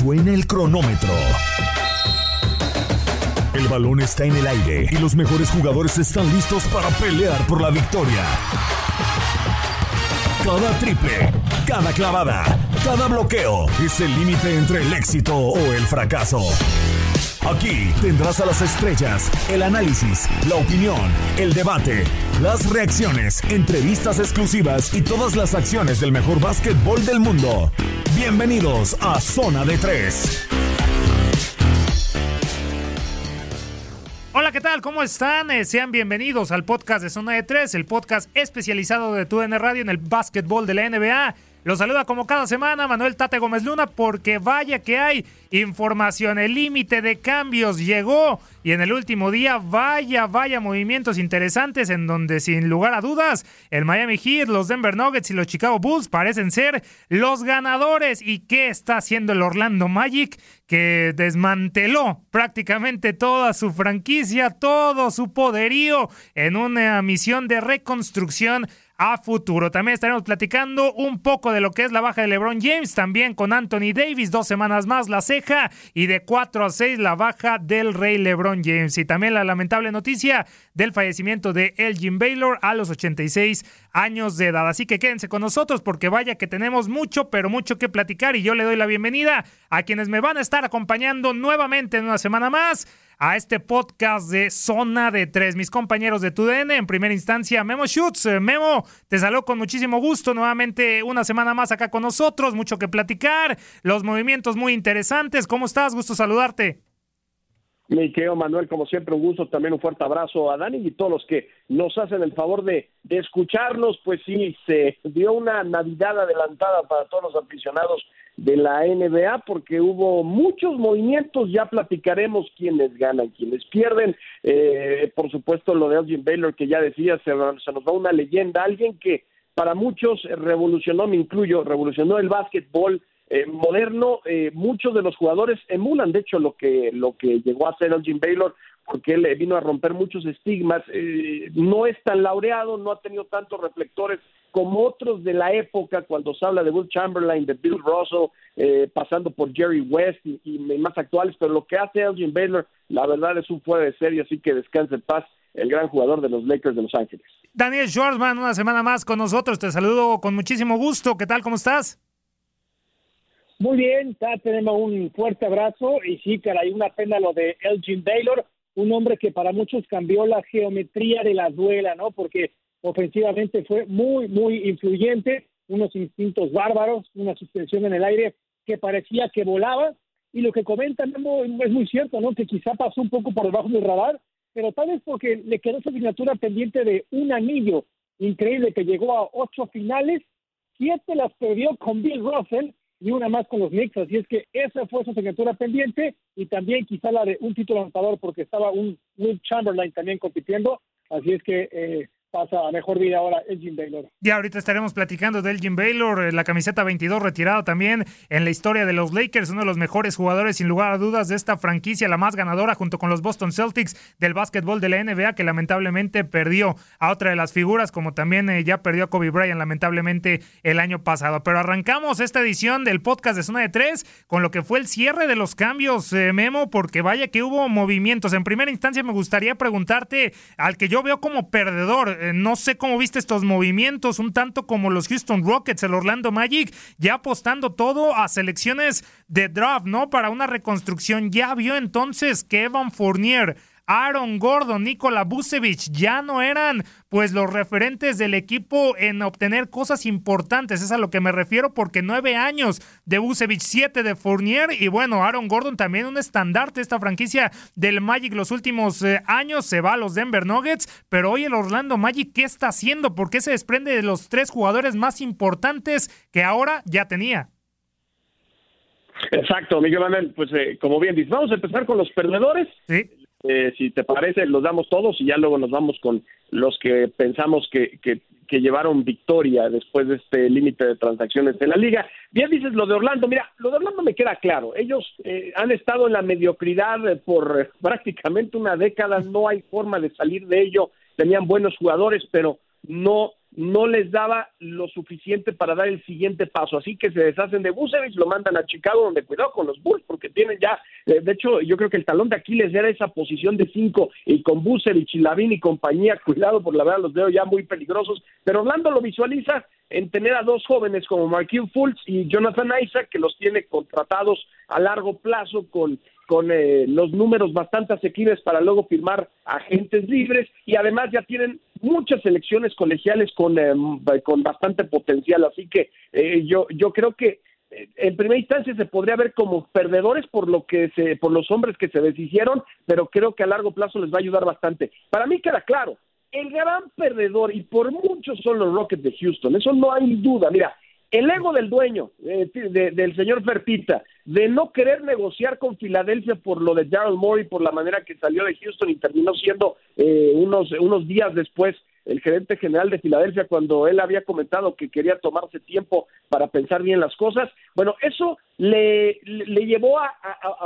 Suena el cronómetro. El balón está en el aire y los mejores jugadores están listos para pelear por la victoria. Cada triple, cada clavada, cada bloqueo es el límite entre el éxito o el fracaso. Aquí tendrás a las estrellas, el análisis, la opinión, el debate, las reacciones, entrevistas exclusivas y todas las acciones del mejor básquetbol del mundo. Bienvenidos a Zona de Tres. Hola, ¿qué tal? ¿Cómo están? Eh, sean bienvenidos al podcast de Zona de Tres, el podcast especializado de TUDN Radio en el básquetbol de la NBA. Los saluda como cada semana Manuel Tate Gómez Luna porque vaya que hay información. El límite de cambios llegó y en el último día vaya, vaya movimientos interesantes en donde sin lugar a dudas el Miami Heat, los Denver Nuggets y los Chicago Bulls parecen ser los ganadores. ¿Y qué está haciendo el Orlando Magic? Que desmanteló prácticamente toda su franquicia, todo su poderío en una misión de reconstrucción a futuro. También estaremos platicando un poco de lo que es la baja de LeBron James, también con Anthony Davis, dos semanas más la ceja y de 4 a 6 la baja del rey LeBron James. Y también la lamentable noticia del fallecimiento de Elgin Baylor a los 86 años de edad. Así que quédense con nosotros porque vaya que tenemos mucho, pero mucho que platicar y yo le doy la bienvenida a quienes me van a estar acompañando nuevamente en una semana más a este podcast de Zona de Tres. Mis compañeros de TUDN, en primera instancia, Memo Schutz. Eh, Memo, te saludo con muchísimo gusto nuevamente una semana más acá con nosotros. Mucho que platicar, los movimientos muy interesantes. ¿Cómo estás? Gusto saludarte. Mi querido Manuel, como siempre, un gusto, también un fuerte abrazo a Dani y todos los que nos hacen el favor de, de, escucharnos. Pues sí, se dio una Navidad adelantada para todos los aficionados de la NBA porque hubo muchos movimientos, ya platicaremos quiénes ganan, quiénes pierden. Eh, por supuesto, lo de Elgin Baylor, que ya decía, se, nos va una leyenda, alguien que para muchos revolucionó, me incluyo, revolucionó el básquetbol eh, moderno, eh, muchos de los jugadores emulan, de hecho, lo que, lo que llegó a ser Elgin Baylor, porque él vino a romper muchos estigmas. Eh, no es tan laureado, no ha tenido tantos reflectores como otros de la época, cuando se habla de Will Chamberlain, de Bill Russell, eh, pasando por Jerry West y, y, más actuales, pero lo que hace Elgin Baylor, la verdad es un fuera de serie, así que descanse en paz el gran jugador de los Lakers de Los Ángeles. Daniel Schwarzman, una semana más con nosotros, te saludo con muchísimo gusto, ¿qué tal, cómo estás? Muy bien, tenemos un fuerte abrazo y sí, caray, una pena lo de Elgin Baylor, un hombre que para muchos cambió la geometría de la duela, ¿no? Porque ofensivamente fue muy, muy influyente, unos instintos bárbaros, una suspensión en el aire que parecía que volaba, y lo que comentan es muy cierto, ¿no? Que quizá pasó un poco por debajo del radar, pero tal vez porque le quedó esa asignatura pendiente de un anillo increíble que llegó a ocho finales, siete las perdió con Bill Russell y una más con los Knicks, así es que esa fue su asignatura pendiente y también quizá la de un título anotador porque estaba un Will Chamberlain también compitiendo, así es que eh, pasa mejor vida ahora Elgin Baylor. Ya ahorita estaremos platicando de Elgin Baylor, eh, la camiseta 22 retirado también en la historia de los Lakers, uno de los mejores jugadores sin lugar a dudas de esta franquicia, la más ganadora junto con los Boston Celtics del básquetbol de la NBA que lamentablemente perdió a otra de las figuras como también eh, ya perdió a Kobe Bryant lamentablemente el año pasado. Pero arrancamos esta edición del podcast de Zona de Tres con lo que fue el cierre de los cambios, eh, Memo, porque vaya que hubo movimientos. En primera instancia me gustaría preguntarte al que yo veo como perdedor, eh, no sé cómo viste estos movimientos, un tanto como los Houston Rockets, el Orlando Magic, ya apostando todo a selecciones de draft, ¿no? Para una reconstrucción. Ya vio entonces que Evan Fournier Aaron Gordon, Nikola Vucevic ya no eran pues los referentes del equipo en obtener cosas importantes, es a lo que me refiero porque nueve años de Vucevic, siete de Fournier y bueno, Aaron Gordon también un estandarte de esta franquicia del Magic los últimos eh, años, se va a los Denver Nuggets, pero hoy el Orlando Magic, ¿qué está haciendo? ¿Por qué se desprende de los tres jugadores más importantes que ahora ya tenía? Exacto, Miguel Manuel. Pues eh, como bien dices, vamos a empezar con los perdedores. Sí. Eh, si te parece, los damos todos y ya luego nos vamos con los que pensamos que, que, llevaron victoria después de este límite de transacciones de la liga. Bien dices lo de Orlando, mira, lo de Orlando me queda claro, ellos eh, han estado en la mediocridad por eh, prácticamente una década, no hay forma de salir de ello, tenían buenos jugadores, pero no no les daba lo suficiente para dar el siguiente paso. Así que se deshacen de Busevich, lo mandan a Chicago, donde cuidado con los Bulls, porque tienen ya, eh, de hecho, yo creo que el talón de Aquiles era esa posición de cinco, y con Busevich y Lavín y compañía, cuidado, por la verdad los veo ya muy peligrosos. Pero Orlando lo visualiza en tener a dos jóvenes como Marquín Fultz y Jonathan Isaac, que los tiene contratados a largo plazo con con eh, los números bastante asequibles para luego firmar agentes libres y además ya tienen muchas elecciones colegiales con, eh, con bastante potencial. Así que eh, yo, yo creo que en primera instancia se podría ver como perdedores por lo que se, por los hombres que se deshicieron, pero creo que a largo plazo les va a ayudar bastante. Para mí queda claro, el gran perdedor y por muchos son los Rockets de Houston, eso no hay duda. Mira, el ego del dueño, eh, del señor Ferpita, de no querer negociar con Filadelfia por lo de Daryl Morey, por la manera que salió de Houston y terminó siendo eh, unos, unos días después el gerente general de Filadelfia cuando él había comentado que quería tomarse tiempo para pensar bien las cosas. Bueno, eso le, le llevó a,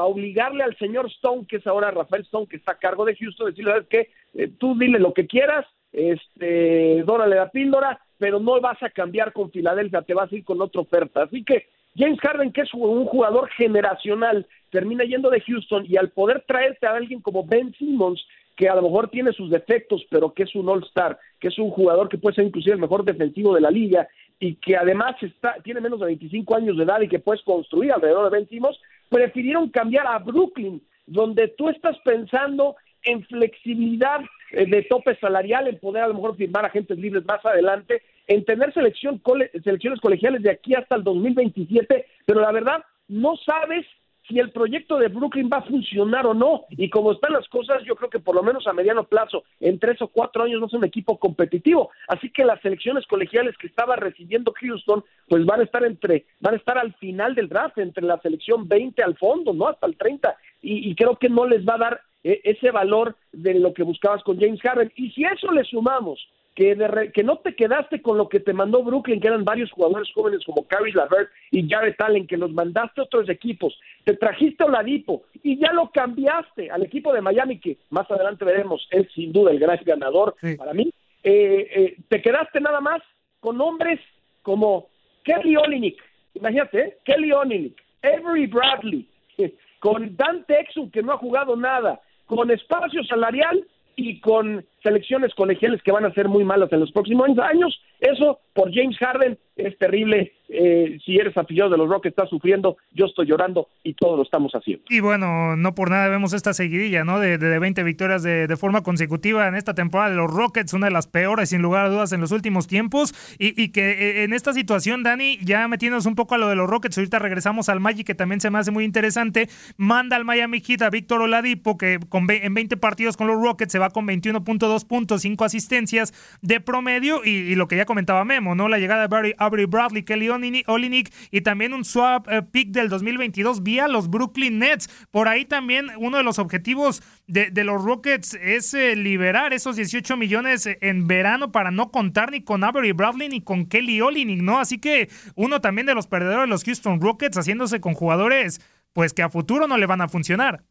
obligarle al señor Stone, que es ahora Rafael Stone, que está a cargo de Houston, decirle, ¿sabes qué? Eh, tú dile lo que quieras, este, dórale la píldora, pero no vas a cambiar con Filadelfia, te vas a ir con otra oferta. Así que James Harden, que es un jugador generacional, termina yendo de Houston y al poder traerte a alguien como Ben Simmons, que a lo mejor tiene sus defectos, pero que es un All-Star, que es un jugador que puede ser inclusive el mejor defensivo de la liga y que además está, tiene menos de 25 años de edad y que puedes construir alrededor de Ben Simmons, prefirieron cambiar a Brooklyn, donde tú estás pensando en flexibilidad de tope salarial, en poder a lo mejor firmar agentes libres más adelante, en tener selección selecciones colegiales de aquí hasta el 2027, pero la verdad no sabes si el proyecto de Brooklyn va a funcionar o no. Y como están las cosas, yo creo que por lo menos a mediano plazo, en tres o cuatro años, no es un equipo competitivo. Así que las selecciones colegiales que estaba recibiendo Houston, pues van a estar entre, van a estar al final del draft, entre la selección 20 al fondo, ¿no? Hasta el 30. Y, y creo que no les va a dar e, ese valor de lo que buscabas con James Harden. Y si eso le sumamos que, que no te quedaste con lo que te mandó Brooklyn, que eran varios jugadores jóvenes como Caris Lavert y Jared Allen, que los mandaste a otros equipos, te trajiste a Oladipo y ya lo cambiaste al equipo de Miami, que más adelante veremos, es sin duda el gran ganador para mí. Eh, eh, te quedaste nada más con hombres como Kelly Olinick, imagínate, ¿eh? Kelly Olinick, Avery Bradley, con Dante Exum, que no ha jugado nada, con espacio salarial y con selecciones colegiales que van a ser muy malas en los próximos años. Eso por James Harden es terrible. Eh, si eres aficionado de los Rockets, estás sufriendo, yo estoy llorando y todos lo estamos haciendo. Y bueno, no por nada vemos esta seguidilla, ¿no? De, de 20 victorias de, forma consecutiva en esta temporada de los Rockets, una de las peores, sin lugar a dudas, en los últimos tiempos. Y, y que eh, en esta situación, Dani, ya metiéndonos un poco a lo de los Rockets, ahorita regresamos al Magic, que también se me hace muy interesante. Manda al Miami Heat a Víctor Oladipo, que con, en 20 partidos con los Rockets se va con 21.2 puntos, 5 asistencias de promedio. Y, lo que ya comentaba Memo, ¿no? La llegada de Avery Bradley, Kelly Olinick y también un swap eh, pick del 2022 vía los Brooklyn Nets. Por ahí también uno de los objetivos de, los Rockets es eh, liberar esos 18 millones en verano para no contar ni con Avery Bradley ni con Kelly Olinick, ¿no? Así que uno también de los perdedores de los Houston Rockets haciéndose con jugadores pues que a futuro no le van a funcionar.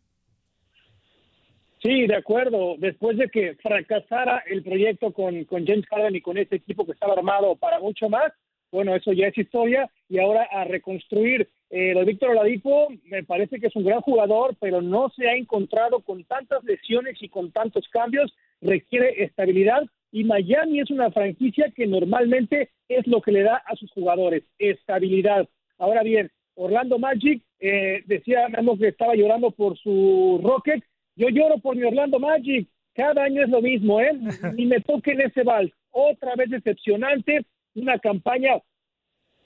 Sí, de acuerdo. Después de que fracasara el proyecto con, con James Harden y con ese equipo que estaba armado para mucho más, bueno, eso ya es historia. Y ahora a reconstruir eh, lo Víctor Oladipo, me parece que es un gran jugador, pero no se ha encontrado con tantas lesiones y con tantos cambios. Requiere estabilidad. Y Miami es una franquicia que normalmente es lo que le da a sus jugadores, estabilidad. Ahora bien, Orlando Magic eh, decía que estaba llorando por su Rocket yo lloro por mi Orlando Magic. Cada año es lo mismo, ¿eh? Ni me toquen ese vals. Otra vez decepcionante, una campaña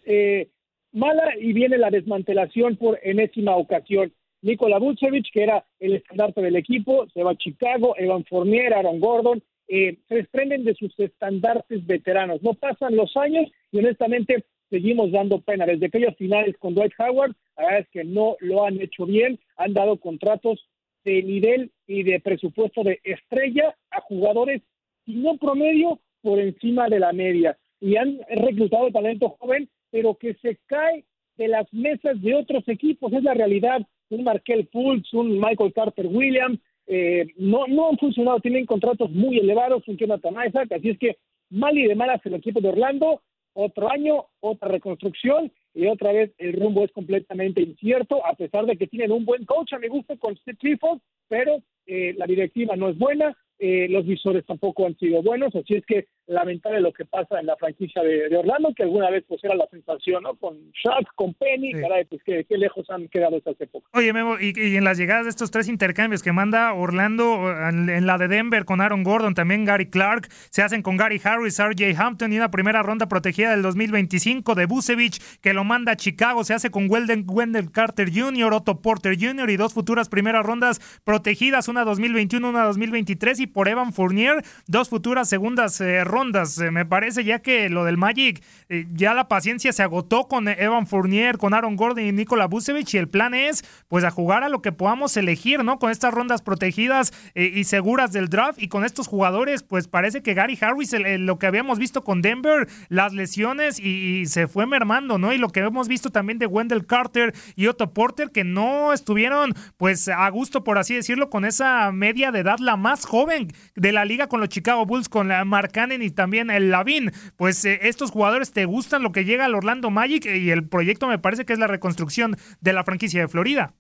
eh, mala y viene la desmantelación por enésima ocasión. Nikola Vucevic, que era el estandarte del equipo, se va a Chicago, Evan Fournier, Aaron Gordon, eh, se desprenden de sus estandartes veteranos. No pasan los años y honestamente seguimos dando pena. Desde aquellos finales con Dwight Howard la verdad es que no lo han hecho bien, han dado contratos de nivel y de presupuesto de estrella a jugadores, y no promedio, por encima de la media. Y han reclutado talento joven, pero que se cae de las mesas de otros equipos, es la realidad. Un Markel Fultz, un Michael Carter Williams, eh, no, no han funcionado, tienen contratos muy elevados, un Jonathan Isaac, así es que mal y de malas el equipo de Orlando, otro año, otra reconstrucción y otra vez el rumbo es completamente incierto, a pesar de que tienen un buen coach, a mi gusto, con Steve Clifford, pero eh, la directiva no es buena, eh, los visores tampoco han sido buenos, así es que lamentable lo que pasa en la franquicia de, Orlando, que alguna vez pues era la sensación, ¿no? Con Shaq, con Penny, caray, pues qué, lejos han quedado esas épocas. Oye, Memo, y, en las llegadas de estos tres intercambios que manda Orlando en, la de Denver con Aaron Gordon, también Gary Clark, se hacen con Gary Harris, RJ Hampton y una primera ronda protegida del 2025 de Busevich, que lo manda a Chicago, se hace con Wendell Carter Jr., Otto Porter Jr. y dos futuras primeras rondas protegidas, una 2021, una 2023 y por Evan Fournier, dos futuras segundas rondas eh, rondas, eh, me parece, ya que lo del Magic, eh, ya la paciencia se agotó con Evan Fournier, con Aaron Gordon y Nikola Vucevic, y el plan es, pues, a jugar a lo que podamos elegir, ¿no? Con estas rondas protegidas eh, y seguras del draft, y con estos jugadores, pues, parece que Gary Harris, lo que habíamos visto con Denver, las lesiones, y, se fue mermando, ¿no? Y lo que hemos visto también de Wendell Carter y Otto Porter, que no estuvieron, pues, a gusto, por así decirlo, con esa media de edad, la más joven de la liga con los Chicago Bulls, con la Mark Cannon y también el Lavin. Pues eh, estos jugadores te gustan lo que llega al Orlando Magic y el proyecto me parece que es la reconstrucción de la franquicia de Florida.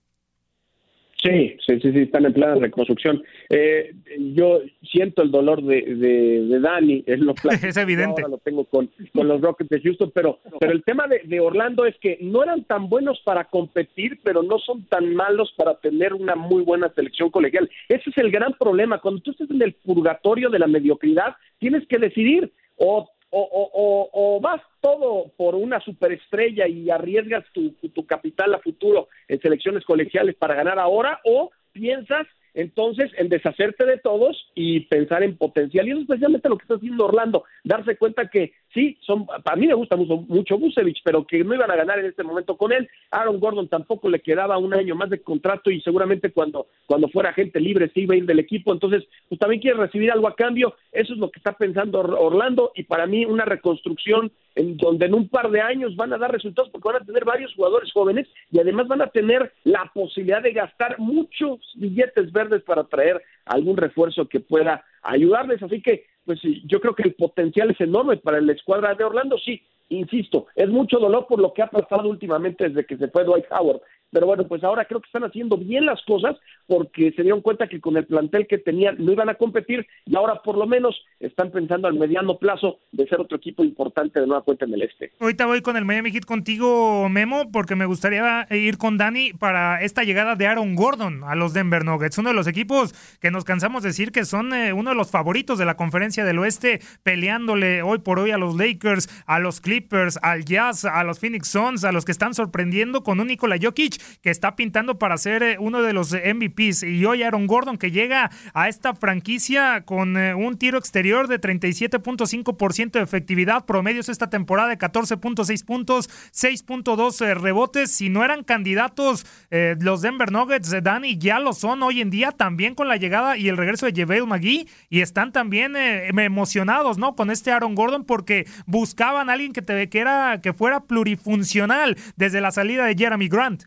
Sí, sí, sí, sí, están en plan de reconstrucción. Eh, yo siento el dolor de, de, Dani, es lo Es evidente. Ahora lo tengo con, con los Rockets de Houston, pero, pero el tema de, de, Orlando es que no eran tan buenos para competir, pero no son tan malos para tener una muy buena selección colegial. Ese es el gran problema. Cuando tú estás en el purgatorio de la mediocridad, tienes que decidir o o, o, o, vas todo por una superestrella y arriesgas tu, tu, capital a futuro en selecciones colegiales para ganar ahora, o piensas entonces en deshacerte de todos y pensar en potencial. Y eso es especialmente lo que está haciendo Orlando, darse cuenta que sí, son, a mí me gusta mucho, mucho pero que no iban a ganar en este momento con él. Aaron Gordon tampoco le quedaba un año más de contrato y seguramente cuando, cuando fuera gente libre sí iba a ir del equipo. Entonces, pues también quiere recibir algo a cambio. Eso es lo que está pensando Orlando y para mí una reconstrucción en donde en un par de años van a dar resultados porque van a tener varios jugadores jóvenes y además van a tener la posibilidad de gastar muchos billetes verdes para traer algún refuerzo que pueda ayudarles. Así que pues yo creo que el potencial es enorme para la escuadra de Orlando, sí, insisto, es mucho dolor por lo que ha pasado últimamente desde que se fue Dwight Howard, pero bueno, pues ahora creo que están haciendo bien las cosas porque se dieron cuenta que con el plantel que tenían no iban a competir y ahora por lo menos están pensando al mediano plazo de ser otro equipo importante de nueva cuenta en el este. Ahorita voy con el Miami Heat contigo, Memo, porque me gustaría ir con Dani para esta llegada de Aaron Gordon a los Denver Nuggets, uno de los equipos que nos cansamos de decir que son eh, uno de los favoritos de la conferencia del oeste, peleándole hoy por hoy a los Lakers, a los Clippers, al Jazz, a los Phoenix Suns, a los que están sorprendiendo con un Nikola Jokic que está pintando para ser eh, uno de los MVPs. Y hoy Aaron Gordon que llega a esta franquicia con eh, un tiro exterior de 37.5% de efectividad, promedios esta temporada de 14.6 puntos, 6.2 eh, rebotes. Si no eran candidatos los Denver Nuggets, Danny, ya lo son hoy en día también con la llegada y el regreso de JaVale McGee y están también emocionados, ¿no? Con este Aaron Gordon porque buscaban a alguien que, te, que, era, que fuera plurifuncional desde la salida de Jeremy Grant.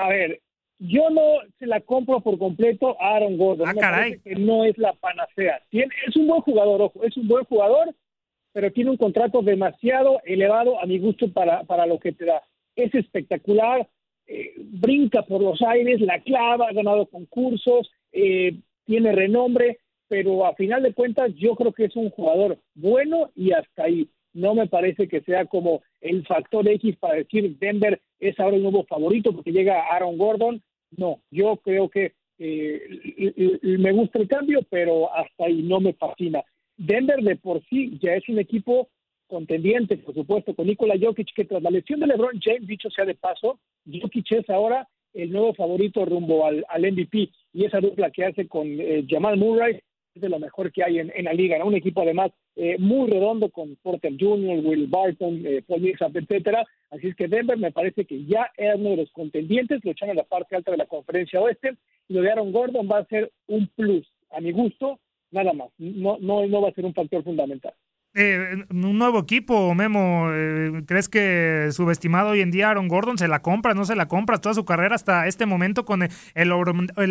A ver, yo no se la compro por completo a Aaron Gordon. Ah, que no es la panacea. Tiene, es un buen jugador, ojo, es un buen jugador, pero tiene un contrato demasiado elevado a mi gusto para, para lo que te da. Es espectacular, eh, brinca por los aires, la clava, ha ganado concursos, eh, tiene renombre, pero a final de cuentas yo creo que es un jugador bueno y hasta ahí no me parece que sea como el factor X para decir Denver es ahora el nuevo favorito porque llega Aaron Gordon. No, yo creo que eh, me gusta el cambio, pero hasta ahí no me fascina. Denver de por sí ya es un equipo contendiente, por supuesto, con Nikola Jokic, que tras la lesión de LeBron James, dicho sea de paso, Jokic es ahora el nuevo favorito rumbo al, MVP y esa dupla que hace con eh, Jamal Murray es de lo mejor que hay en, la liga, ¿no? Un equipo además eh, muy redondo con Porter Jr., Will Barton, eh, Paul Millsap, etcétera. Así es que Denver me parece que ya era uno de los contendientes, luchando en la parte alta de la conferencia oeste. Y lo de Aaron Gordon va a ser un plus, a mi gusto, nada más. No, no, no va a ser un factor fundamental. Eh, un nuevo equipo, Memo, eh, ¿crees que subestimado hoy en día Aaron Gordon se la compra, no se la compra toda su carrera hasta este momento con el, el,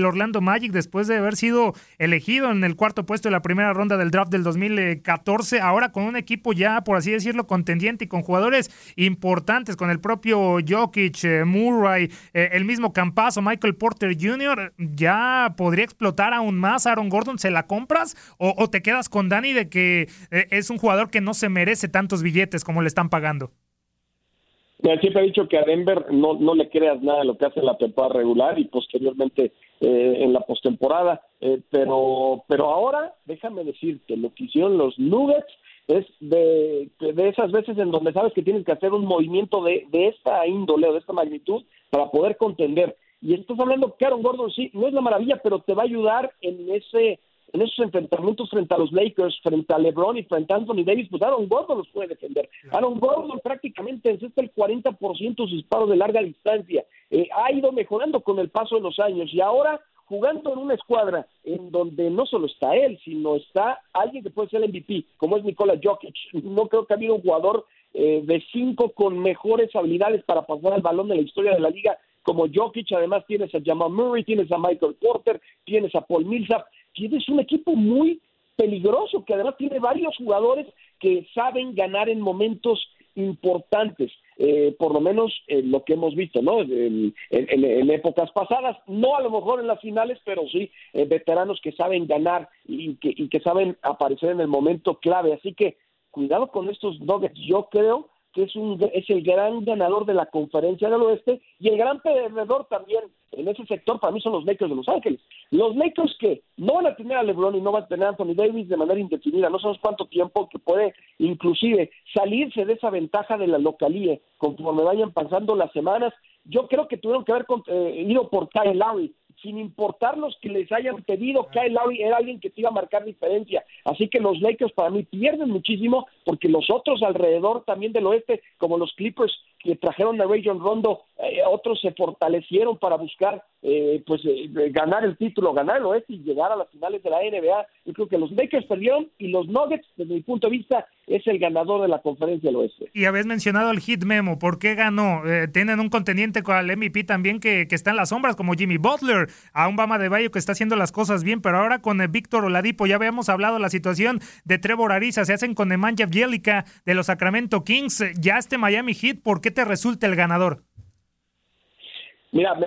Orlando Magic después de haber sido elegido en el cuarto puesto de la primera ronda del draft del 2014, ahora con un equipo ya, por así decirlo, contendiente y con jugadores importantes, con el propio Jokic, eh, Murray, el mismo Campazo, Michael Porter Jr., ya podría explotar aún más Aaron Gordon, ¿se la compras o, o te quedas con Dani de que es un jugador que no se merece tantos billetes como le están pagando. siempre he dicho que a Denver no, no le creas nada de lo que hace la temporada regular y posteriormente eh, en la postemporada. Eh, pero, pero ahora, déjame decirte, lo que hicieron los Nuggets es de, de esas veces en donde sabes que tienes que hacer un movimiento de, de esta índole o de esta magnitud para poder contender. Y estás hablando que Gordon sí, no es la maravilla, pero te va a ayudar en ese en esos enfrentamientos frente a los Lakers, frente a LeBron y frente a Anthony Davis, pues Aaron Gordon los puede defender. Aaron Gordon prácticamente es el 40% de sus disparos de larga distancia. Eh, ha ido mejorando con el paso de los años y ahora jugando en una escuadra en donde no solo está él, sino está alguien que puede ser el MVP, como es Nikola Jokic. No creo que ha habido un jugador eh, de cinco con mejores habilidades para pasar el balón de la historia de la liga como Jokic. Además tienes a Jamal Murray, tienes a Michael Porter, tienes a Paul Millsap tienes un equipo muy peligroso, que además tiene varios jugadores que saben ganar en momentos importantes, eh, por lo menos lo que hemos visto, ¿no? En, épocas pasadas, no a lo mejor en las finales, pero sí eh, veteranos que saben ganar y que, y que saben aparecer en el momento clave. Así que cuidado con estos Nuggets. Yo creo que es, un, es el gran ganador de la conferencia del oeste y el gran perdedor también en ese sector para mí son los Lakers de Los Ángeles. Los Lakers que no van a tener a LeBron y no van a tener a Anthony Davis de manera indefinida, no sabemos cuánto tiempo que puede inclusive salirse de esa ventaja de la localía conforme vayan pasando las semanas. Yo creo que tuvieron que haber eh, ido por Kyle Lowry sin importar los que les hayan pedido, Kyle Lowry era alguien que te iba a marcar diferencia. Así que los Lakers para mí pierden muchísimo porque los otros alrededor también del oeste, como los Clippers que trajeron a Rayon Rondo, eh, otros se fortalecieron para buscar eh, pues eh, ganar el título, ganar el oeste y llegar a las finales de la NBA. Yo creo que los Lakers perdieron y los Nuggets, desde mi punto de vista, es el ganador de la conferencia del oeste. Y habéis mencionado el hit memo, ¿por qué ganó? tienen un contendiente con el MVP también que, que, está en las sombras, como Jimmy Butler, a un Bama de Bayo que está haciendo las cosas bien, pero ahora con el Víctor Oladipo ya habíamos hablado de la situación de Trevor Ariza, se hacen con Nemanja De los Sacramento Kings, ya este Miami Heat, ¿por qué te resulta el ganador? Mira,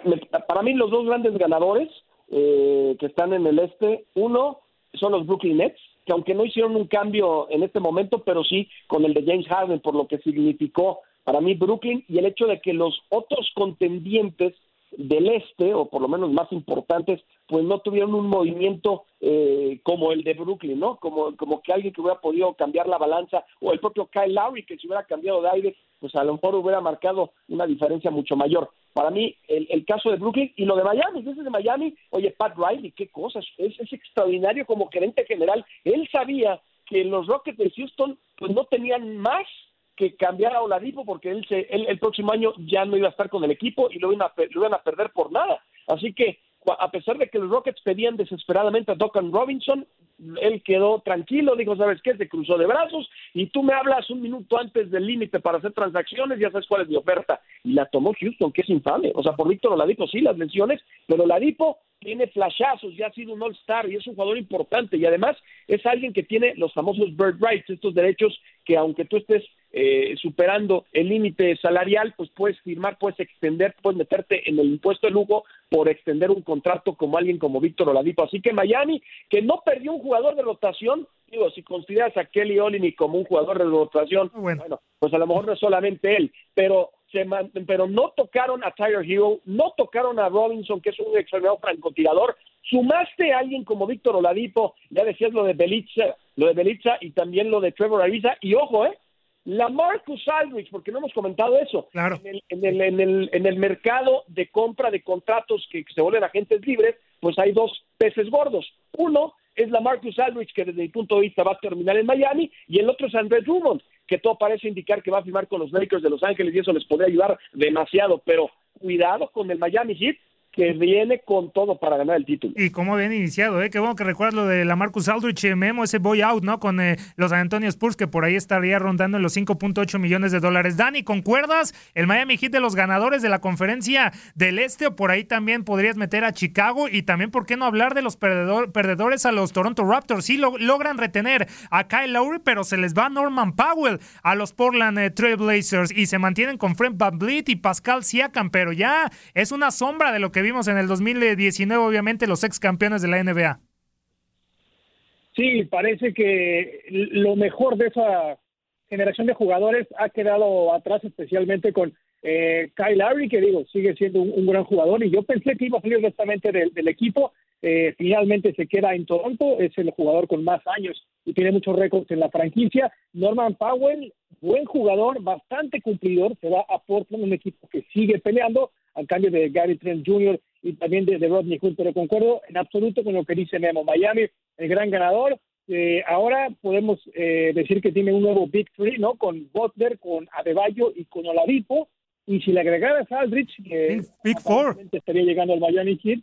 para mí los dos grandes ganadores eh, que están en el este, uno son los Brooklyn Nets, que aunque no hicieron un cambio en este momento, pero sí con el de James Harden, por lo que significó para mí Brooklyn y el hecho de que los otros contendientes del este, o por lo menos más importantes, pues no tuvieron un movimiento eh, como el de Brooklyn, ¿no? Como, como que alguien que hubiera podido cambiar la balanza, o el propio Kyle Lowry, que si hubiera cambiado de aire, pues a lo mejor hubiera marcado una diferencia mucho mayor. Para mí, el, caso de Brooklyn y lo de Miami, desde de Miami, oye, Pat Riley, qué cosas, es, es extraordinario como gerente general. Él sabía que los Rockets de Houston pues no tenían más que cambiara a Oladipo porque él, se, él el próximo año ya no iba a estar con el equipo y lo iban a, lo iban a perder por nada. Así que a pesar de que los Rockets pedían desesperadamente a Duncan Robinson, él quedó tranquilo, dijo, ¿sabes qué? Se cruzó de brazos y tú me hablas un minuto antes del límite para hacer transacciones, ya sabes cuál es mi oferta. Y la tomó Houston, que es infame. O sea, por Víctor Oladipo sí, las lesiones, pero Oladipo tiene flashazos, ya ha sido un All-Star y es un jugador importante y además es alguien que tiene los famosos bird rights, estos derechos que aunque tú estés eh, superando el límite salarial, pues puedes firmar, puedes extender, puedes meterte en el impuesto de lujo por extender un contrato como alguien como Víctor Oladipo. Así que Miami, que no perdió un jugador de rotación, digo, si consideras a Kelly Olini como un jugador de rotación, bueno, pues a lo mejor no es solamente él, pero pero no tocaron a Tyler Hill, no tocaron a Robinson, que es un extraordinario francotirador. Sumaste a alguien como Víctor Oladipo, ya decías lo de Belitza, lo de Belitza y también lo de Trevor Ariza. Y ojo, ¿eh? La Marcus Aldridge, porque no hemos comentado eso. Claro. En el, en, el, en, el, en el mercado de compra de contratos que, se vuelven agentes libres, pues hay dos peces gordos. Uno es la Marcus Aldrich, que desde mi punto de vista va a terminar en Miami, y el otro es André Drummond, que todo parece indicar que va a firmar con los Lakers de Los Ángeles y eso les podría ayudar demasiado, pero cuidado con el Miami Heat, que viene con todo para ganar el título. Y cómo bien iniciado, ¿eh? Qué bueno que recuerdas lo de la Marcus Aldrich, eh, Memo, ese boy out, ¿no? Con eh, los Antonio Spurs, que por ahí estaría rondando los 5.8 millones de dólares. Dani, ¿concuerdas? El Miami Heat de los ganadores de la conferencia del Este, o por ahí también podrías meter a Chicago, y también, ¿por qué no hablar de los perdedores a los Toronto Raptors? Sí, lo, logran retener a Kyle Lowry, pero se les va Norman Powell a los Portland eh, Trail Blazers, y se mantienen con Fred VanVleet y Pascal Siakam, pero ya es una sombra de lo que vimos en el 2019, obviamente, los ex campeones de la NBA. Sí, parece que lo mejor de esa generación de jugadores ha quedado atrás, especialmente con eh, Kyle Lowry, que digo, sigue siendo un, gran jugador, y yo pensé que iba a salir directamente del, equipo. Eh, finalmente se queda en Toronto, es el jugador con más años y tiene muchos récords en la franquicia. Norman Powell, buen jugador, bastante cumplidor, se va a Portland, un equipo que sigue peleando, al cambio de Gary Trent Jr. y también de, Rodney Hood, pero concuerdo en absoluto con lo que dice Memo. Miami, el gran ganador. Eh, ahora podemos eh, decir que tiene un nuevo Big Three, ¿no? Con Butler, con Adebayo y con Oladipo. Y si le agregaras a Aldrich, que Big, Four. estaría llegando al Miami Heat,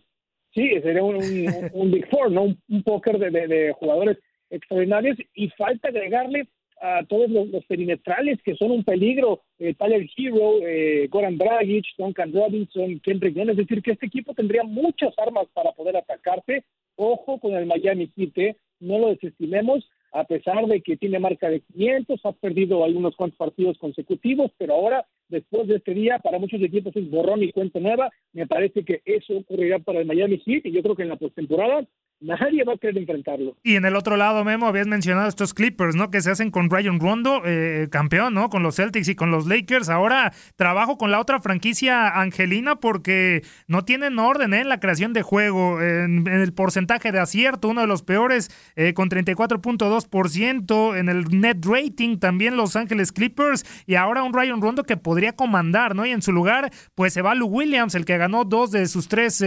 sí, sería un, Big Four, ¿no? Un, póker de, de jugadores extraordinarios. Y falta agregarle a todos los, perimetrales que son un peligro, eh, Tyler Hero, eh, Goran Dragic, Duncan Robinson, Kendrick Young, es decir, que este equipo tendría muchas armas para poder atacarte. Ojo con el Miami Heat, ¿eh? no lo desestimemos, a pesar de que tiene marca de 500, ha perdido algunos cuantos partidos consecutivos, pero ahora, después de este día, para muchos equipos es borrón y cuenta nueva. Me parece que eso ocurrirá para el Miami Heat y yo creo que en la postemporada nadie va a querer enfrentarlo. Y en el otro lado, Memo, habías mencionado estos Clippers, ¿no? Que se hacen con Ryan Rondo, eh, campeón, ¿no? Con los Celtics y con los Lakers. Ahora trabajo con la otra franquicia angelina porque no tienen orden ¿eh? en la creación de juego, en, el porcentaje de acierto, uno de los peores, eh, con 34.2%, en el net rating también Los Ángeles Clippers, y ahora un Ryan Rondo que podría comandar, ¿no? Y en su lugar, pues se va Lou Williams, el que ganó dos de sus tres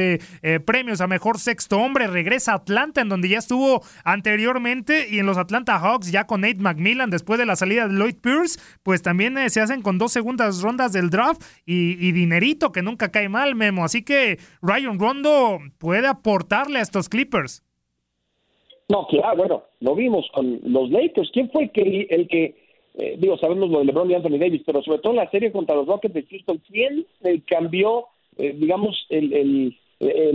premios a mejor sexto hombre, regresa a Atlanta, en donde ya estuvo anteriormente, y en los Atlanta Hawks, ya con Nate McMillan, después de la salida de Lloyd Pierce, pues también eh, se hacen con dos segundas rondas del draft y, dinerito que nunca cae mal, Memo. Así que Ryan Rondo puede aportarle a estos Clippers. No, claro, bueno, lo vimos con los Lakers. ¿Quién fue el que, el que eh, digo, sabemos lo de LeBron y Anthony Davis, pero sobre todo en la serie contra los Rockets de Houston, ¿quién cambió, eh, digamos, el, el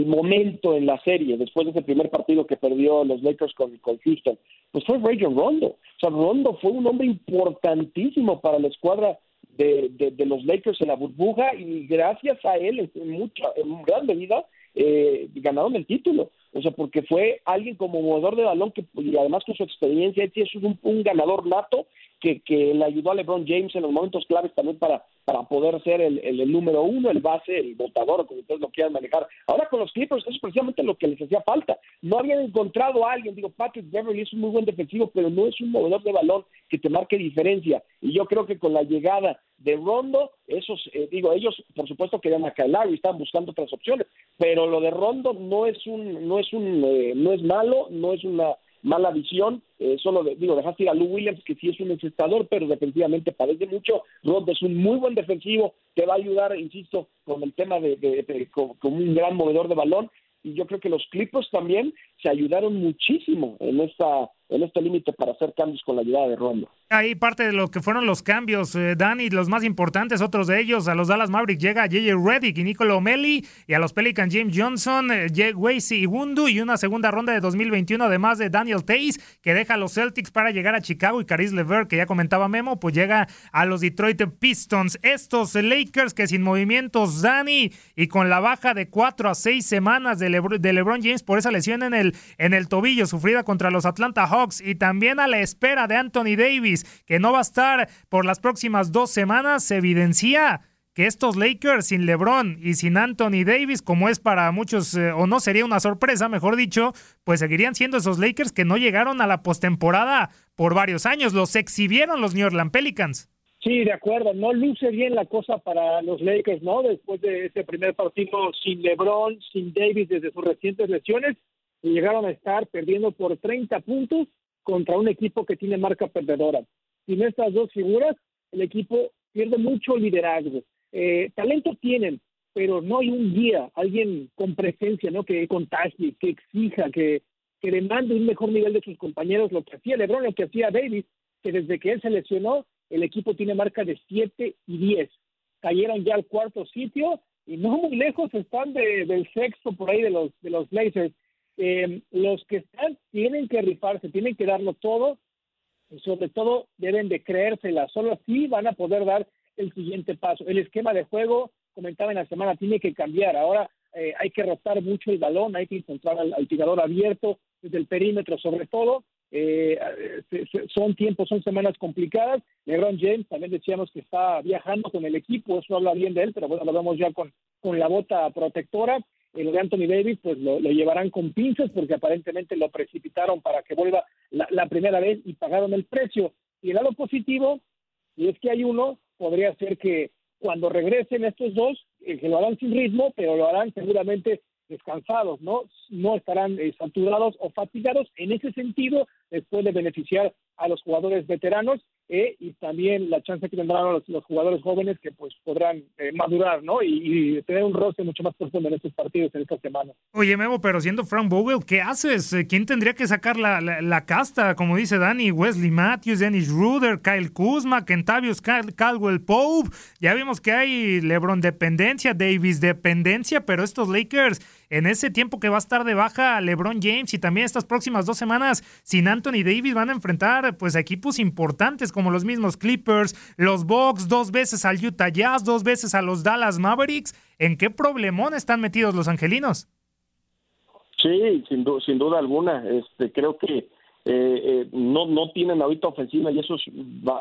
momento en la serie, después de ese primer partido que perdió los Lakers con, con Houston, pues fue Rajon Rondo. O sea, Rondo fue un hombre importantísimo para la escuadra de, de, los Lakers en la burbuja y gracias a él, en, mucha, en gran medida, eh, ganaron el título. O sea, porque fue alguien como jugador de balón que, y además con su experiencia, es un, un ganador nato que, que le ayudó a LeBron James en los momentos claves también para, para poder ser el, el, número uno, el base, el votador, como ustedes lo quieran manejar. Ahora con los Clippers, eso es precisamente lo que les hacía falta. No habían encontrado a alguien, digo, Patrick Beverly es un muy buen defensivo, pero no es un movedor de balón que te marque diferencia. Y yo creo que con la llegada de Rondo, esos, eh, digo, ellos por supuesto querían a Kyle y estaban buscando otras opciones, pero lo de Rondo no es un, no es un, eh, no es malo, no es una mala visión. Eh, solo digo, dejaste ir a Lou Williams, que sí es un encestador, pero defensivamente parece mucho. Rod es un muy buen defensivo, que va a ayudar, insisto, con el tema de, de, con, un gran movedor de balón. Y yo creo que los Clippers también se ayudaron muchísimo en esta en este límite para hacer cambios con la ayuda de Rondo. Ahí parte de lo que fueron los cambios, eh, Dani, los más importantes, otros de ellos, a los Dallas Mavericks llega J.J. Redick y Nicolo O'Malley, y a los Pelicans James Johnson, eh, y Wundu, y una segunda ronda de 2021, además de Daniel Tays, que deja a los Celtics para llegar a Chicago, y Caris LeVert, que ya comentaba Memo, pues llega a los Detroit Pistons. Estos Lakers que sin movimientos, Dani, y con la baja de cuatro a seis semanas de, de LeBron James por esa lesión en el, en el tobillo sufrida contra los Atlanta Hawks, y también a la espera de Anthony Davis, que no va a estar por las próximas dos semanas, se evidencia que estos Lakers sin LeBron y sin Anthony Davis, como es para muchos, eh, o no sería una sorpresa, mejor dicho, pues seguirían siendo esos Lakers que no llegaron a la postemporada por varios años. Los exhibieron los New Orleans Pelicans. Sí, de acuerdo. No luce bien la cosa para los Lakers, ¿no? Después de ese primer partido sin LeBron, sin Davis desde sus recientes lesiones llegaron a estar perdiendo por 30 puntos contra un equipo que tiene marca perdedora. Sin estas dos figuras, el equipo pierde mucho liderazgo. Eh, talento tienen, pero no hay un guía, alguien con presencia, ¿no? Que contagie, que exija, que, que demande un mejor nivel de sus compañeros, lo que hacía LeBron, lo que hacía Davis, que desde que él se lesionó, el equipo tiene marca de 7 y 10. Cayeron ya al cuarto sitio y no muy lejos están del sexto por ahí de los, de los Blazers. Eh, los que están tienen que rifarse, tienen que darlo todo y sobre todo deben de creérsela. Solo así van a poder dar el siguiente paso. El esquema de juego, comentaba en la semana, tiene que cambiar. Ahora eh, hay que rotar mucho el balón, hay que encontrar al, tirador abierto desde el perímetro sobre todo. Eh, son tiempos, son semanas complicadas. LeBron James también decíamos que está viajando con el equipo, eso habla bien de él, pero bueno, lo vemos ya con, con la bota protectora. El de Anthony Davis, pues lo, llevarán con pinzas porque aparentemente lo precipitaron para que vuelva la, la primera vez y pagaron el precio. Y el lado positivo, y es que hay uno, podría ser que cuando regresen estos dos, eh, que lo harán sin ritmo, pero lo harán seguramente descansados, ¿no? No estarán eh, saturados o fatigados. En ese sentido, les puede beneficiar a los jugadores veteranos eh, y también la chance que tendrán los, jugadores jóvenes que pues podrán eh, madurar, ¿no? Y, tener un roce mucho más profundo en estos partidos en esta semana. Oye, Memo, pero siendo Frank Vogel, ¿qué haces? ¿Quién tendría que sacar la, la, casta? Como dice Dani, Wesley Matthews, Dennis Ruder, Kyle Kuzma, Kentavious Caldwell Pope. Ya vimos que hay LeBron dependencia, Davis dependencia, pero estos Lakers en ese tiempo que va a estar de baja LeBron James y también estas próximas dos semanas sin Anthony Davis van a enfrentar pues equipos importantes como los mismos Clippers, los Bucks, dos veces al Utah Jazz, dos veces a los Dallas Mavericks. ¿En qué problemón están metidos los angelinos? Sí, sin, sin duda alguna. Este, creo que eh, eh, no, no tienen ahorita ofensiva y eso es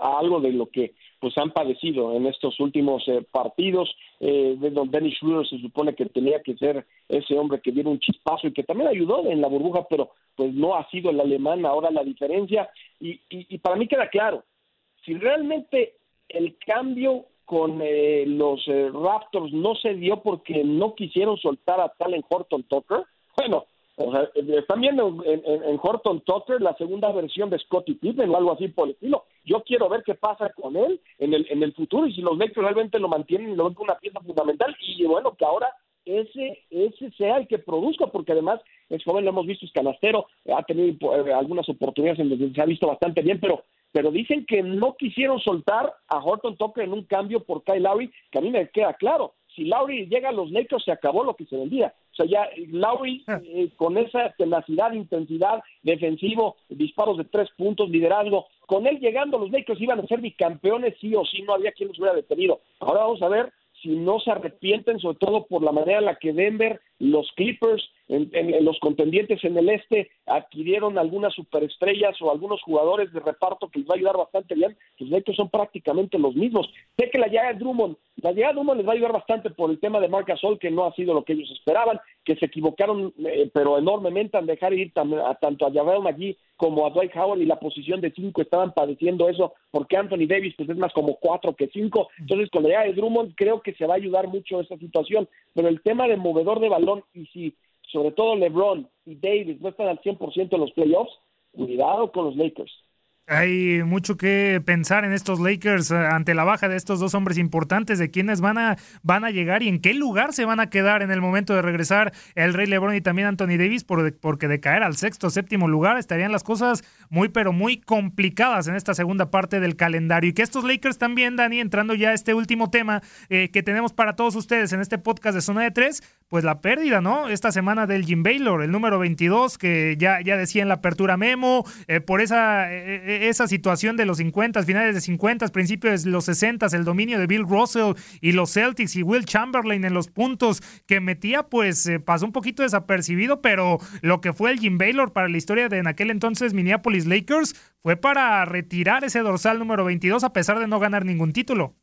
algo de lo que pues han padecido en estos últimos eh, partidos. De donde Dennis Schroeder se supone que tenía que ser ese hombre que diera un chispazo y que también ayudó en la burbuja pero pues no ha sido el alemán ahora la diferencia. Y, y, para mí queda claro si realmente el cambio con los Raptors no se dio porque no quisieron soltar a Talen Horton Tucker bueno o sea, están viendo en, Horton Tucker la segunda versión de Scottie Pippen o algo así por el estilo. Yo quiero ver qué pasa con él en el, en el futuro y si los Lakers realmente lo mantienen y lo ven como una pieza fundamental y bueno, que ahora ese, ese sea el que produzca, porque además es joven, lo hemos visto, es canastero, ha tenido eh, algunas oportunidades en que se ha visto bastante bien, pero pero dicen que no quisieron soltar a Horton Tucker en un cambio por Kyle Lowry, que a mí me queda claro si Lowry llega a los Lakers se acabó lo que se vendía. O sea, ya Lowry ah. eh, con esa tenacidad, intensidad, defensivo, disparos de tres puntos, liderazgo, con él llegando los Lakers iban a ser bicampeones sí o sí, no había quien los hubiera detenido. Ahora vamos a ver si no se arrepienten, sobre todo por la manera en la que Denver, los Clippers, en, los contendientes en el este, adquirieron algunas superestrellas o algunos jugadores de reparto que les va a ayudar bastante bien, los Lakers son prácticamente los mismos. Sé que la llegada de Drummond, la llegada de Drummond les va a ayudar bastante por el tema de Marc Gasol, que no ha sido lo que ellos esperaban, que se equivocaron, eh, pero enormemente al dejar ir a, tanto a Javel McGee como a Dwight Howard y la posición de cinco estaban padeciendo eso, porque Anthony Davis pues es más como cuatro que cinco, entonces con la llegada de Drummond creo que se va a ayudar mucho esa situación, pero el tema de movedor de balón y si sobre todo LeBron y Davis no están al 100% en los playoffs, cuidado con los Lakers. Hay mucho que pensar en estos Lakers eh, ante la baja de estos dos hombres importantes, de quiénes van a, van a llegar y en qué lugar se van a quedar en el momento de regresar el Rey LeBron y también Anthony Davis, porque de caer al sexto, séptimo lugar estarían las cosas muy, pero muy complicadas en esta segunda parte del calendario. Y que estos Lakers también, Dani, entrando ya a este último tema eh, que tenemos para todos ustedes en este podcast de Zona de Tres, pues la pérdida, ¿no? Esta semana del Jim Baylor, el número 22, que ya, ya decía en la apertura Memo, eh, por esa esa situación de los 50, finales de 50, principios de los 60, el dominio de Bill Russell y los Celtics y Will Chamberlain en los puntos que metía, pues eh, pasó un poquito desapercibido, pero lo que fue el Jim Baylor para la historia de en aquel entonces Minneapolis Lakers fue para retirar ese dorsal número 22 a pesar de no ganar ningún título.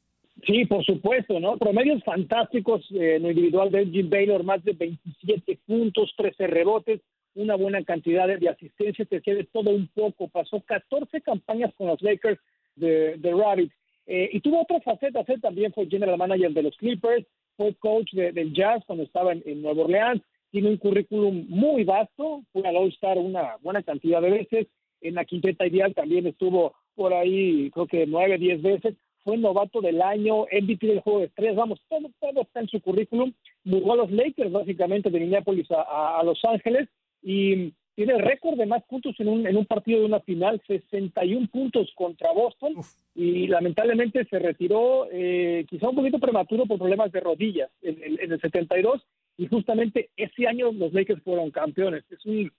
Sí, por supuesto, ¿no? Promedios fantásticos eh, en lo individual de Jim Baylor, más de 27 puntos, 13 rebotes, una buena cantidad de, asistencia, te quede todo un poco. Pasó 14 campañas con los Lakers de, de Rabbits. Eh, y tuvo otra faceta, también fue general manager de los Clippers, fue coach del Jazz cuando estaba en, Nueva Orleans, tiene un currículum muy vasto, fue al All-Star una buena cantidad de veces, en la quinteta ideal también estuvo por ahí, creo que nueve, diez veces, fue novato del año, MVP del juego de estrellas, vamos, todo, todo está en su currículum, jugó a los Lakers básicamente de Minneapolis a Los Ángeles y tiene el récord de más puntos en un, en un partido de una final, 61 puntos contra Boston, y lamentablemente se retiró eh, quizá un poquito prematuro por problemas de rodillas en, en, el 72, y justamente ese año los Lakers fueron campeones. Es un,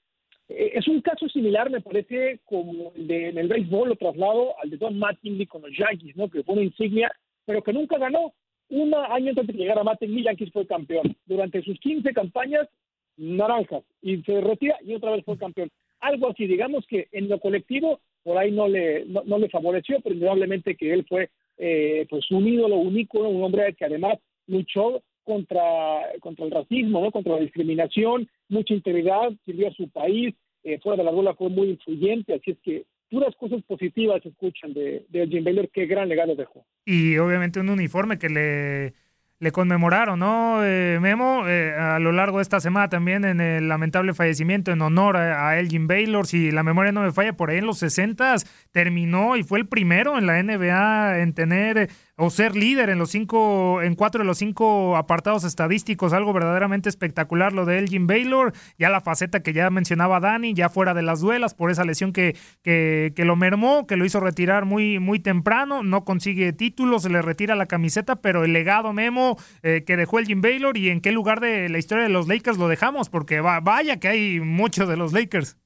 eh, es un caso similar, me parece, como el de, en el béisbol, lo traslado al de Don Mattingly con los Yankees, ¿no? que fue una insignia, pero que nunca ganó. Un año antes de que llegara Mattingly, Yankees fue campeón. Durante sus 15 campañas naranjas y se retira y otra vez fue campeón. Algo así, digamos que en lo colectivo por ahí no le, no, le favoreció, pero indudablemente que él fue eh, pues un ídolo único, un hombre que además luchó contra, contra el racismo, ¿no? contra la discriminación, mucha integridad, sirvió a su país, eh, fuera de la bola fue muy influyente, así es que puras cosas positivas se escuchan de, de Jim Baylor, qué gran legado dejó. Y obviamente un uniforme que le le conmemoraron, ¿no, eh, Memo? Eh, a lo largo de esta semana también en el lamentable fallecimiento en honor a, Elgin Baylor, si la memoria no me falla, por ahí en los 60 terminó y fue el primero en la NBA en tener o ser líder en los cinco, en cuatro de los cinco apartados estadísticos, algo verdaderamente espectacular lo de Elgin Baylor, ya la faceta que ya mencionaba Dani, ya fuera de las duelas, por esa lesión que, que, que lo mermó, que lo hizo retirar muy, muy temprano, no consigue títulos, se le retira la camiseta, pero el legado Memo eh, que dejó Elgin Baylor y en qué lugar de la historia de los Lakers lo dejamos, porque vaya que hay muchos de los Lakers.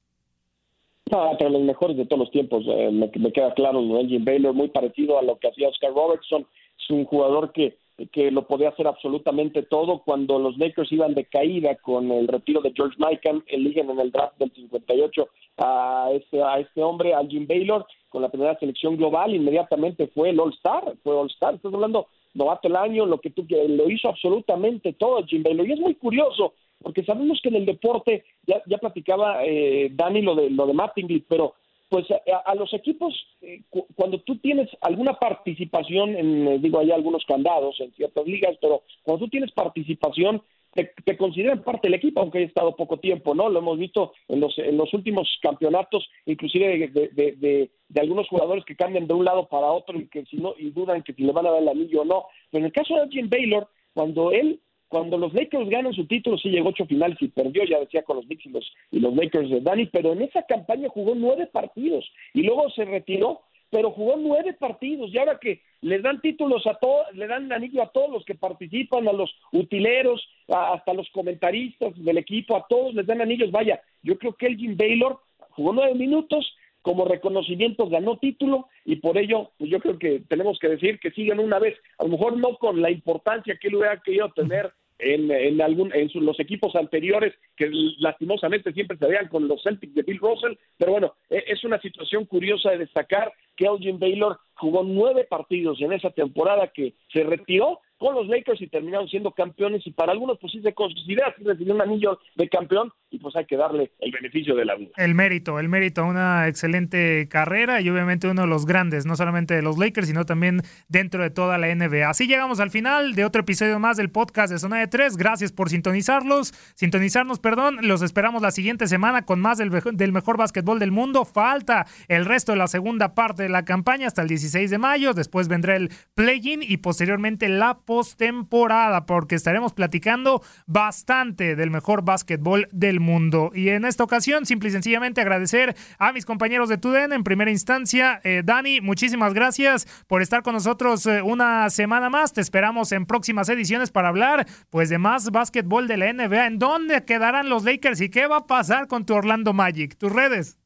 No, pero los mejores de todos los tiempos, eh, me, queda claro, Elgin Baylor, muy parecido a lo que hacía Oscar Robertson, es un jugador que, que lo podía hacer absolutamente todo. Cuando los Lakers iban de caída con el retiro de George Mikan, eligen en el draft del 58 a este, a este hombre, Elgin Baylor, con la primera selección global, inmediatamente fue el All-Star, fue All-Star, estás hablando novato el año, lo que tú lo hizo absolutamente todo Jim Baylor. Y es muy curioso, porque sabemos que en el deporte, ya, ya platicaba eh, Dani lo de, lo de Mattingly, pero pues a, los equipos, eh, cuando tú tienes alguna participación, en, eh, digo, hay algunos candados en ciertas ligas, pero cuando tú tienes participación, te, consideran parte del equipo, aunque haya estado poco tiempo, ¿no? Lo hemos visto en los, en los últimos campeonatos, inclusive de, de, de, algunos jugadores que cambian de un lado para otro y que si no, y dudan que si le van a dar el anillo o no. Pero en el caso de Jim Baylor, cuando él cuando los Lakers ganan su título, sí llegó ocho finales y perdió, ya decía, con los Knicks y los, y los Lakers de Danny, pero en esa campaña jugó nueve partidos y luego se retiró pero jugó nueve partidos y ahora que le dan títulos a todos, le dan anillo a todos los que participan, a los utileros, hasta los comentaristas del equipo, a todos les dan anillos. Vaya, yo creo que Elgin Baylor jugó nueve minutos, como reconocimiento ganó título y por ello pues yo creo que tenemos que decir que sigan una vez, a lo mejor no con la importancia que él hubiera querido tener en, en, algún, en los equipos anteriores que lastimosamente siempre se veían con los Celtics de Bill Russell, pero bueno, e, es una situación curiosa de destacar que Elgin Baylor jugó nueve partidos en esa temporada que se retiró con los Lakers y terminaron siendo campeones y para algunos pues sí se considera que recibió un anillo de campeón y pues hay que darle el beneficio de la vida. El mérito, el mérito, una excelente carrera y obviamente uno de los grandes, no solamente de los Lakers, sino también dentro de toda la NBA. Así llegamos al final de otro episodio más del podcast de Zona de Tres. Gracias por sintonizarlos, sintonizarnos, perdón. Los esperamos la siguiente semana con más del, del mejor básquetbol del mundo. Falta el resto de la segunda parte de la campaña hasta el 16 de mayo. Después vendrá el play-in y posteriormente la postemporada, porque estaremos platicando bastante del mejor básquetbol del mundo. Y en esta ocasión, simple y sencillamente agradecer a mis compañeros de TUDEN en primera instancia. Eh, Dani, muchísimas gracias por estar con nosotros eh, una semana más. Te esperamos en próximas ediciones para hablar pues de más básquetbol de la NBA. ¿En dónde quedarán los Lakers y qué va a pasar con tu Orlando Magic? Tus redes.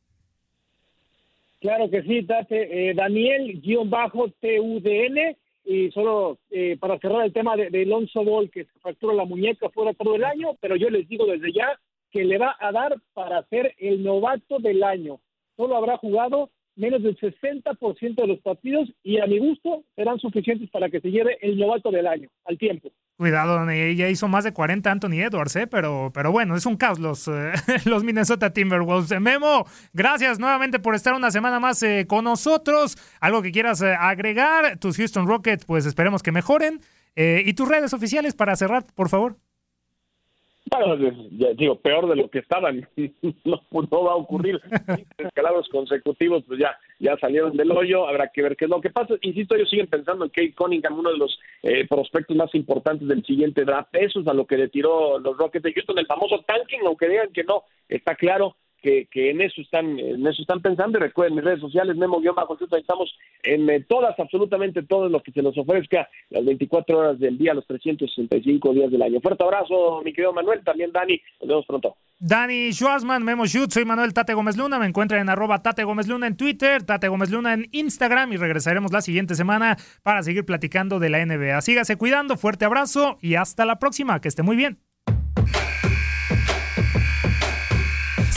Claro que sí, Tate. Eh, Daniel-TUDN y solo eh, para cerrar el tema de, de Alonso Ball, que se fracturó la muñeca fuera todo el año, pero yo les digo desde ya que le va a dar para ser el novato del año. Solo habrá jugado menos del 60% de los partidos y a mi gusto serán suficientes para que se lleve el novato del año al tiempo. Cuidado, ella hizo más de 40 Anthony Edwards, ¿eh? pero, pero bueno, es un caos los, eh, los Minnesota Timberwolves. Memo, gracias nuevamente por estar una semana más eh, con nosotros. Algo que quieras eh, agregar, tus Houston Rockets, pues esperemos que mejoren. y tus redes oficiales para cerrar, por favor. Ya digo, peor de lo que estaban. no, va a ocurrir. Escalados consecutivos, pues ya, ya salieron del hoyo. Habrá que ver qué es lo que pasa. Insisto, ellos siguen pensando en Kate Cunningham, uno de los eh, prospectos más importantes del siguiente draft. Eso es a lo que le tiró los Rockets de Houston, el famoso tanking, aunque digan que no, está claro que, en eso están en eso están pensando y recuerden mis redes sociales Memo guion bajo estamos en eh, todas absolutamente todo lo que se nos ofrezca las 24 horas del día los 365 días del año fuerte abrazo mi querido Manuel también Dani nos vemos pronto Dani Schwarzman, Memo Shoot, soy Manuel Tate Gómez Luna, me encuentran en arroba Tate Gómez Luna en Twitter, Tate Gómez Luna en Instagram y regresaremos la siguiente semana para seguir platicando de la NBA. Sígase cuidando, fuerte abrazo y hasta la próxima, que esté muy bien.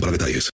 para detalles.